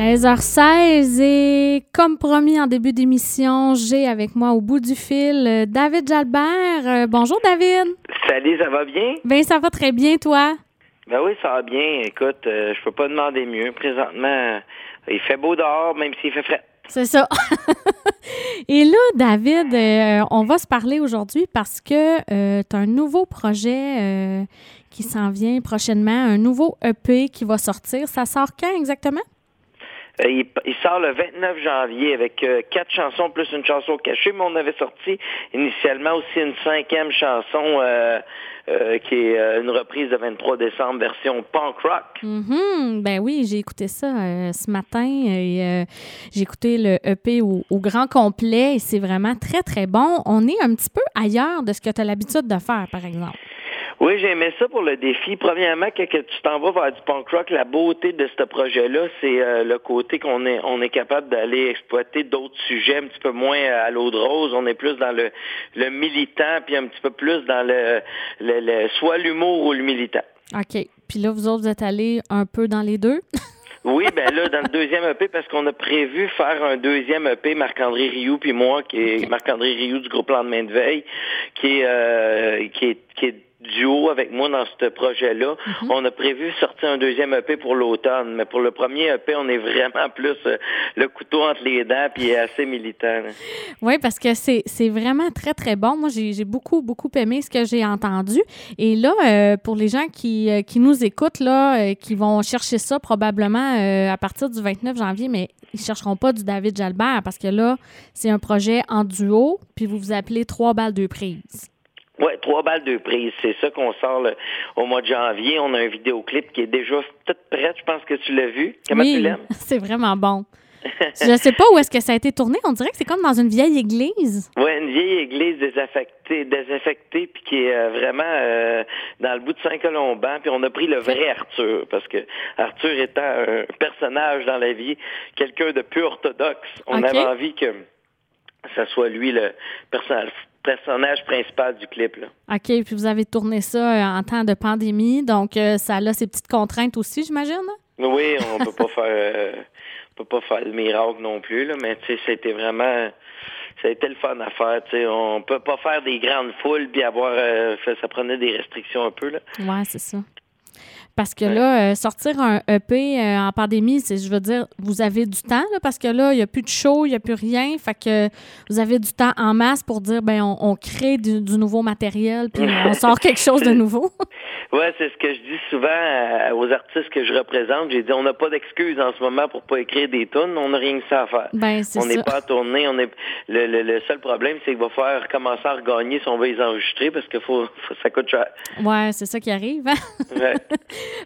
13h16 et comme promis en début d'émission, j'ai avec moi au bout du fil euh, David Jalbert. Euh, bonjour David. Salut, ça va bien? Ben ça va très bien toi? Ben oui, ça va bien. Écoute, euh, je peux pas demander mieux. Présentement, il fait beau dehors, même s'il fait frais. C'est ça. Et là, David, on va se parler aujourd'hui parce que tu as un nouveau projet qui s'en vient prochainement, un nouveau EP qui va sortir. Ça sort quand exactement? Euh, il, sort le 29 janvier avec euh, quatre chansons plus une chanson cachée, mais on avait sorti initialement aussi une cinquième chanson euh, qui est une reprise de 23 décembre version punk rock. Mm-hmm. Ben oui, j'ai écouté ça ce matin et j'ai écouté le EP au, au grand complet et c'est vraiment très très bon. On est un petit peu ailleurs de ce que tu as l'habitude de faire, par exemple. Oui, j'aimais ça pour le défi. Premièrement, quand tu t'en vas vers du punk rock, la beauté de ce projet-là, c'est euh, le côté qu'on est on est capable d'aller exploiter d'autres sujets un petit peu moins à l'eau de rose. On est plus dans le, le militant, puis un petit peu plus dans le, le, soit l'humour ou le militant. OK. Puis là, vous autres, vous êtes allés un peu dans les deux? Oui, ben là, dans le deuxième EP, parce qu'on a prévu faire un deuxième EP, Marc-André Rioux, puis moi, qui est Marc-André Rioux du groupe Lendemain de veille, qui est, euh, qui est, qui est duo avec moi dans ce projet-là. Mhm. On a prévu sortir un deuxième EP pour l'automne, mais pour le premier EP, on est vraiment plus euh, le couteau entre les dents puis assez militant. Oui, parce que c'est, vraiment très, très bon. Moi, j'ai, beaucoup, beaucoup aimé ce que j'ai entendu. Et là, euh, pour les gens qui, euh, qui nous écoutent, là, qui vont chercher ça probablement à partir du 29 janvier, mais ils chercheront pas du David Jalbert parce que là, c'est un projet en duo, puis vous vous appelez Trois balles, deux prises. Oui, trois balles de prise. C'est ça qu'on sort au mois de janvier. On a un vidéoclip qui est déjà toute prête. Je pense que tu l'as vu. Comment tu l'aimes? C'est vraiment bon. Je ne sais pas où est-ce que ça a été tourné. On dirait que c'est comme dans une vieille église. Oui, une vieille église désaffectée, désaffectée puis qui est euh, vraiment euh, dans le bout de Saint-Colomban. Puis on a pris le vrai Arthur, parce que Arthur étant un personnage dans la vie, quelqu'un de peu orthodoxe, on avait envie que ça soit lui le personnage personnage principal du clip. Là. OK, puis vous avez tourné ça euh, en temps de pandémie, donc euh, ça a ses petites contraintes aussi, j'imagine? Oui, on peut pas faire euh, peut pas faire le miracle non plus, là, mais tu sais, c'était vraiment ça a été le fun à faire. Tu sais, on peut pas faire des grandes foules puis avoir ça prenait des restrictions un peu. Là. Ouais, c'est ça. Parce que là, euh, sortir un EP euh, en pandémie, c'est, je veux dire, vous avez du temps, là, parce que là, il n'y a plus de show, il n'y a plus rien. Fait que vous avez du temps en masse pour dire, ben on, crée du, nouveau matériel, puis on sort quelque chose de nouveau. oui, c'est ce que je dis souvent aux artistes que je représente. J'ai dit, on n'a pas d'excuses en ce moment pour pas écrire des tunes, on n'a rien que ça à faire. Ben, on n'est pas à tourner. On est... Le, seul problème, c'est qu'il va falloir commencer à regagner si on veut les enregistrer, parce que faut, ça coûte cher. Ouais, c'est ça qui arrive. Hein?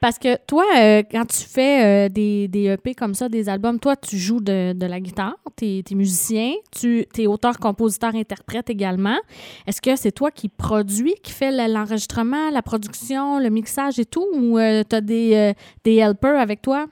Parce que toi, euh, quand tu fais euh, des, des, EP comme ça, des albums, toi, tu joues de, la guitare, tu es, musicien, tu es auteur, compositeur, interprète également. Est-ce que c'est toi qui produis, qui fait l'enregistrement, la production, le mixage et tout, ou euh, tu as des, des helpers avec toi?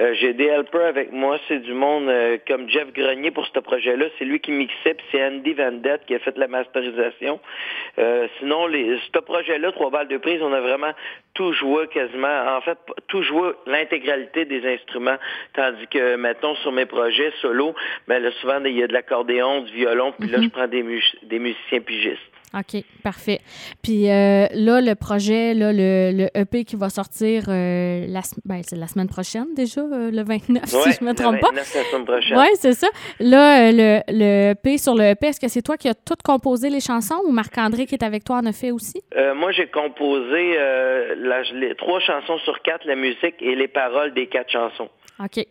Euh, j'ai des helpers avec moi, c'est du monde euh, comme Jeff Grenier pour ce projet-là. C'est lui qui mixait, puis c'est Andy Vendette qui a fait la masterisation. Euh, sinon, les, ce projet-là, trois balles de prise, on a vraiment tout joué quasiment. En fait, tout joué l'intégralité des instruments. Tandis que, mettons, sur mes projets solo, ben là, souvent, il y a de l'accordéon, du violon, puis là, mhm. je prends des, des musiciens pigistes. OK, parfait. Puis euh, là, le projet, là, le, le, EP qui va sortir euh, la, ben, la semaine prochaine déjà, euh, le 29, si je ne me trompe pas. Oui, c'est ça. Là, le, le EP sur le EP, est-ce que c'est toi qui as tout composé les chansons ou Marc-André qui est avec toi en a fait aussi? moi, j'ai composé les trois chansons sur quatre, la musique et les paroles des quatre chansons. OK.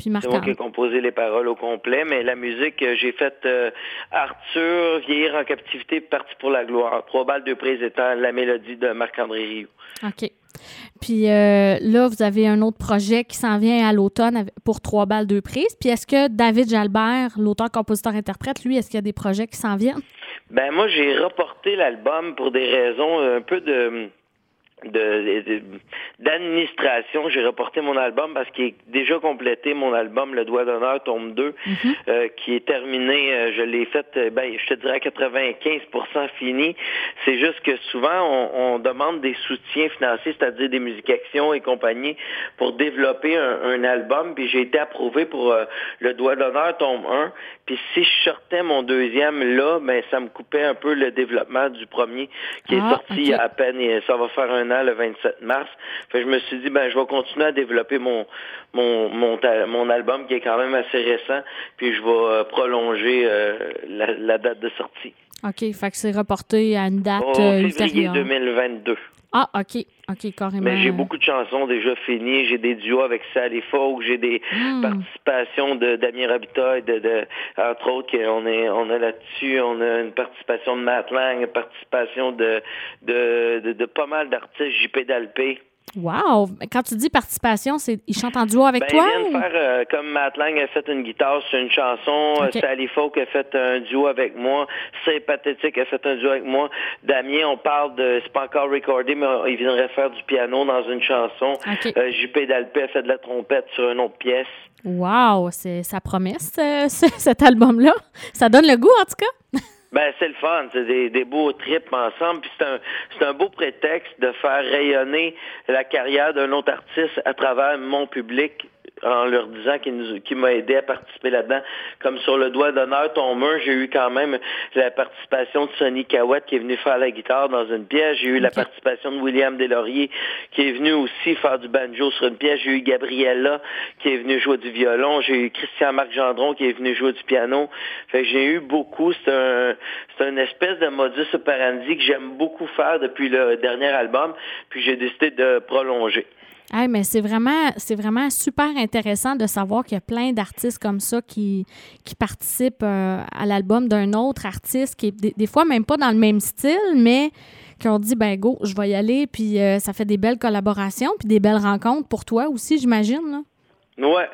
C'est moi qui ai composé les paroles au complet, mais la musique, euh, j'ai fait euh, Arthur, Vieillir en captivité, Parti pour la gloire. Trois balles de prise étant la mélodie de Marc-André Rioux. OK. Puis euh, là, vous avez un autre projet qui s'en vient à l'automne pour trois balles de prise. Puis est-ce que David Jalbert, l'auteur, compositeur, interprète, lui, est-ce qu'il y a des projets qui s'en viennent? Ben moi, j'ai reporté l'album pour des raisons un peu de d'administration, j'ai reporté mon album parce qu'il est déjà complété, mon album Le Doigt d'honneur tombe 2, mhm. euh, qui est terminé, euh, je l'ai fait, euh, ben, je te dirais 95% fini. C'est juste que souvent, on, demande des soutiens financiers, c'est-à-dire des musiques actions et compagnie, pour développer un, album, puis j'ai été approuvé pour Le Doigt d'honneur tombe 1, puis si je sortais mon deuxième là, ben, ça me coupait un peu le développement du premier, qui est ah, sorti à peine, et ça va faire un le 27 mars. je me suis dit, ben, je vais continuer à développer mon, mon, mon, album qui est quand même assez récent, puis je vais euh, prolonger euh, la, date de sortie. OK, fait que c'est reporté à une date Au euh, février 2022. Ah, OK. OK, carrément. Mais j'ai beaucoup de chansons déjà finies. J'ai des duos avec Sally Folk. J'ai des hmm. participations de Damien Robitaille, de, de, entre autres, on est on a là-dessus. On a une participation de Matt Lang, une participation de, de, de, pas mal d'artistes, JP Dalpé. Wow! Quand tu dis participation, c'est ils chantent en duo avec ben, toi? Ils viennent faire, euh, comme Matt Lang a fait une guitare sur une chanson, euh, Sally Folk a fait un duo avec moi, C'est Pathétique a fait un duo avec moi, Damien, on parle de, c'est pas encore recordé, mais il viendrait faire du piano dans une chanson. Euh, Juppé Dalpé a fait de la trompette sur une autre pièce. Wow! C'est, ça promet, cet album-là. Ça donne le goût, en tout cas. Ben, c'est le fun, c'est des, beaux trips ensemble, puis c'est un, c'est un beau prétexte de faire rayonner la carrière d'un autre artiste à travers mon public en leur disant qu'il qui m'a aidé à participer là-dedans. Comme sur le doigt d'honneur, ton mur, j'ai eu quand même la participation de Sonny Cowett qui est venu faire la guitare dans une pièce. J'ai eu la participation de William Deslauriers qui est venu aussi faire du banjo sur une pièce. J'ai eu Gabriella qui est venu jouer du violon. J'ai eu Christian-Marc Gendron qui est venu jouer du piano. Fait j'ai eu beaucoup. C'est un, c'est une espèce de modus operandi que j'aime beaucoup faire depuis le dernier album. Puis j'ai décidé de prolonger mais c'est vraiment, c'est vraiment super intéressant de savoir qu'il y a plein d'artistes comme ça qui, qui participent euh, à l'album d'un autre artiste qui est des, fois même pas dans le même style, mais qui ont dit ben go, je vais y aller, puis euh, ça fait des belles collaborations, puis des belles rencontres pour toi aussi, j'imagine. Là. Ouais,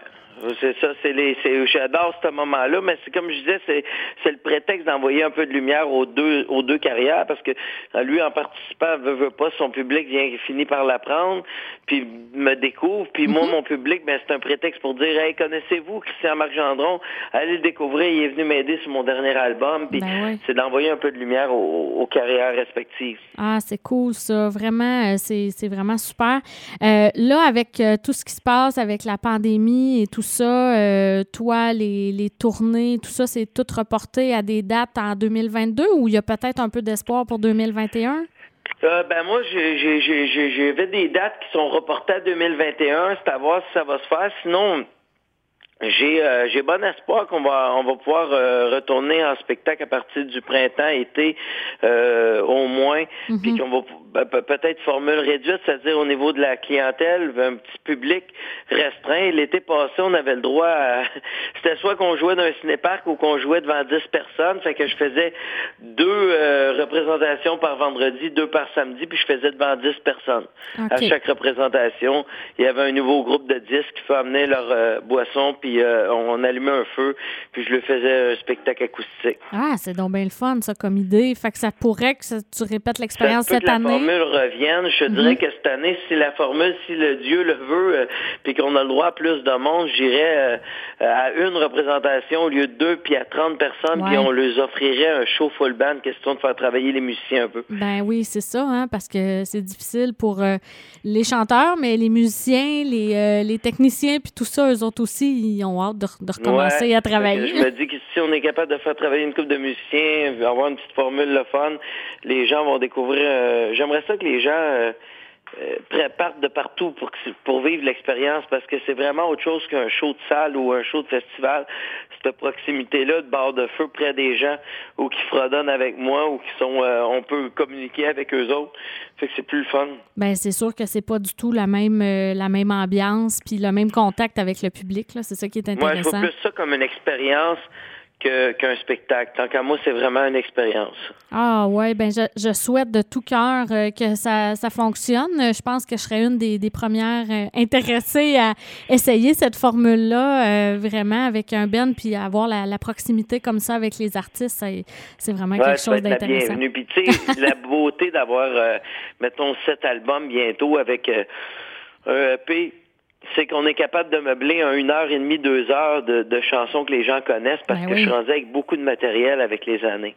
c'est ça, c'est les, j'adore ce moment-là, mais c'est comme je disais, c'est, c'est le prétexte d'envoyer un peu de lumière aux deux, aux deux carrières, parce que euh, lui, en participant, veut, veut pas, son public vient finit par l'apprendre, puis me découvre, puis moi, mhm. mon public, ben c'est un prétexte pour dire, hey, connaissez-vous Christian Marc Gendron? Allez le découvrir, il est venu m'aider sur mon dernier album, puis ben c'est d'envoyer un peu de lumière aux, carrières respectives. Ah, c'est cool ça, vraiment, euh, c'est, c'est vraiment super. Euh, là, avec tout ce qui se passe avec la pandémie et tout ça, euh, toi, les, les, tournées, tout ça, c'est tout reporté à des dates en 2022 ou il y a peut-être un peu d'espoir pour 2021? Euh, ben moi, j'ai des dates qui sont reportées à 2021. C'est à voir si ça va se faire. Sinon, j'ai euh, j'ai bon espoir qu'on va on va pouvoir euh, retourner en spectacle à partir du printemps été euh, au moins mhm. puis qu'on va ben, peut-être formule réduite c'est-à-dire au niveau de la clientèle un petit public restreint. L'été passé on avait le droit à c'était soit qu'on jouait dans un cinéparc ou qu'on jouait devant 10 personnes. Fait que je faisais deux représentations par vendredi deux par samedi puis je faisais devant 10 personnes. À chaque représentation il y avait un nouveau groupe de 10 qui fait amener leur boisson puis euh, on allumait un feu, puis je le faisais un spectacle acoustique. Ah, c'est donc bien le fun, ça, comme idée. Fait que ça pourrait que tu répètes l'expérience cette année? la formule revienne. Je te dirais mhm. que cette année, si la formule, si le Dieu le veut, euh, puis qu'on a le droit à plus de monde, j'irais euh, à une représentation au lieu de deux, puis à 30 personnes, puis on leur offrirait un show full band, question de faire travailler les musiciens un peu. Ben oui, c'est ça, hein, parce que c'est difficile pour les chanteurs, mais les musiciens, les, les techniciens, puis tout ça, eux autres aussi, ils ont hâte de, recommencer à travailler. Je me dis que si on est capable de faire travailler une couple de musiciens, avoir une petite formule le fun, les gens vont découvrir. Euh, j'aimerais ça que les gens euh, partent de partout pour, pour vivre l'expérience parce que c'est vraiment autre chose qu'un show de salle ou un show de festival. Cette proximité-là de bord de feu près des gens ou qui fredonnent avec moi ou qui sont, on peut communiquer avec eux autres. Fait que c'est plus le fun. Ben c'est sûr que c'est pas du tout la même euh, la même ambiance puis le même contact avec le public là. C'est ça qui est intéressant. Moi, je vois plus ça comme une expérience qu'un spectacle. Tant qu'à moi, c'est vraiment une expérience. Ah ouais, ben je, je, souhaite de tout cœur euh, que ça, ça, fonctionne. Je pense que je serais une des, des premières euh, intéressées à essayer cette formule-là, euh, vraiment avec un Ben, puis avoir la, la, proximité comme ça avec les artistes, c'est vraiment quelque chose d'intéressant. Puis tu sais, la beauté d'avoir, mettons, sept albums bientôt avec un EP c'est qu'on est capable de meubler un une heure et demie, deux heures de, de chansons que les gens connaissent parce ben que je suis rendu avec beaucoup de matériel avec les années.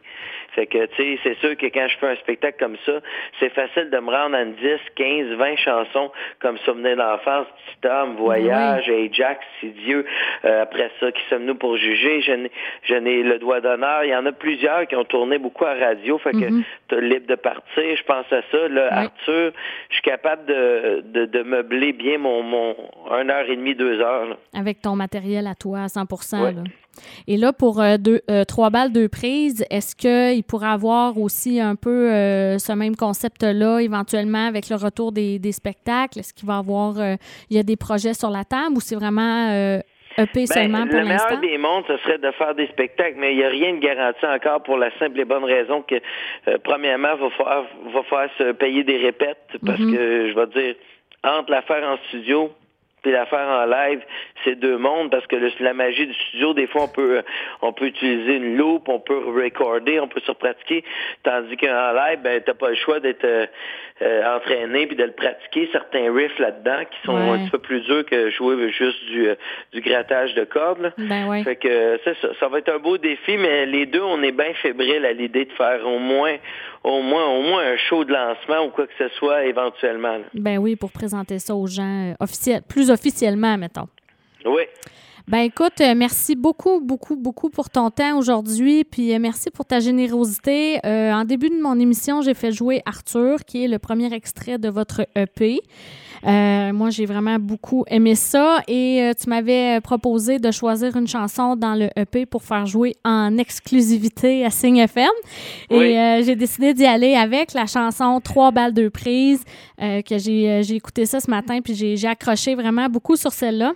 Fait que, tu sais, c'est sûr que quand je fais un spectacle comme ça, c'est facile de me rendre à 10, 15, 20 chansons comme Souvenir d'enfance, Petit homme, Voyage, ben Ajax, Si Dieu, euh, après ça, Qui sommes-nous pour juger? Je n'ai le doigt d'honneur. Il y en a plusieurs qui ont tourné beaucoup à radio, fait que tu es libre de partir. Je pense à ça. Là, Arthur, je suis capable de, de, de meubler bien mon, mon une heure et demie, deux heures. Avec ton matériel à toi à 100% Et là, pour euh, deux, euh, trois balles, deux prises, est-ce qu'il pourrait avoir aussi un peu euh, ce même concept-là, éventuellement, avec le retour des, spectacles? Est-ce qu'il va y avoir, il y a des projets sur la table ou c'est vraiment EP ben, seulement pour l'instant? Le meilleur des mondes, ce serait de faire des spectacles, mais il n'y a rien de garanti encore pour la simple et bonne raison que, premièrement, il va falloir, va falloir se payer des répètes parce mm-hmm. que, je vais dire, entre l'affaire en studio puis l'affaire en live, c'est deux mondes parce que la magie du studio, des fois, on peut on peut utiliser une loupe, on peut recorder, on peut se pratiquer, tandis qu'en live, ben t'as pas le choix d'être euh, euh, entraîné puis de le pratiquer. Certains riffs là-dedans qui sont un petit peu plus durs que jouer juste du, euh, du grattage de cordes. Ben Fait que ça, ça va être un beau défi, mais les deux, on est bien fébriles à l'idée de faire au moins au moins au moins un show de lancement ou quoi que ce soit éventuellement. Ben oui, pour présenter ça aux gens officiels, plus officiellement, mettons. Oui. Ben écoute, euh, merci beaucoup, beaucoup, beaucoup pour ton temps aujourd'hui, puis euh, merci pour ta générosité. Euh, en début de mon émission, j'ai fait jouer Arthur, qui est le premier extrait de votre EP. moi, j'ai vraiment beaucoup aimé ça et tu m'avais proposé de choisir une chanson dans le EP pour faire jouer en exclusivité à Signe FM. Et j'ai décidé d'y aller avec la chanson Trois balles de prise que j'ai, j'ai écouté ça ce matin puis j'ai accroché vraiment beaucoup sur celle-là.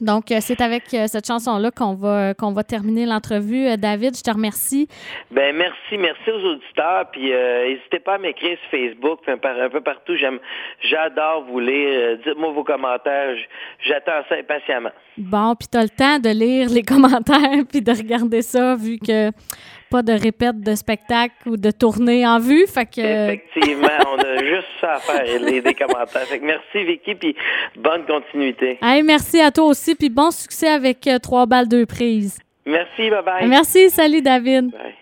Donc, euh, c'est avec euh, cette chanson-là qu'on va qu'on va terminer l'entrevue. Euh, David, je te remercie. Ben merci, merci aux auditeurs. Puis n'hésitez pas à m'écrire sur Facebook, un, peu partout. J'aime, j'adore vous lire. Dites-moi vos commentaires. J'attends ça impatiemment. Bon, puis tu as le temps de lire les commentaires puis de regarder ça, vu que pas de répète de spectacle ou de tournée en vue. Fait que... Effectivement, on a juste ça à faire, les, des commentaires. Fait que merci Vicky, puis bonne continuité. Hey, merci à toi aussi, puis bon succès avec euh, trois balles deux prises. Merci, bye bye. Merci, salut David. Bye.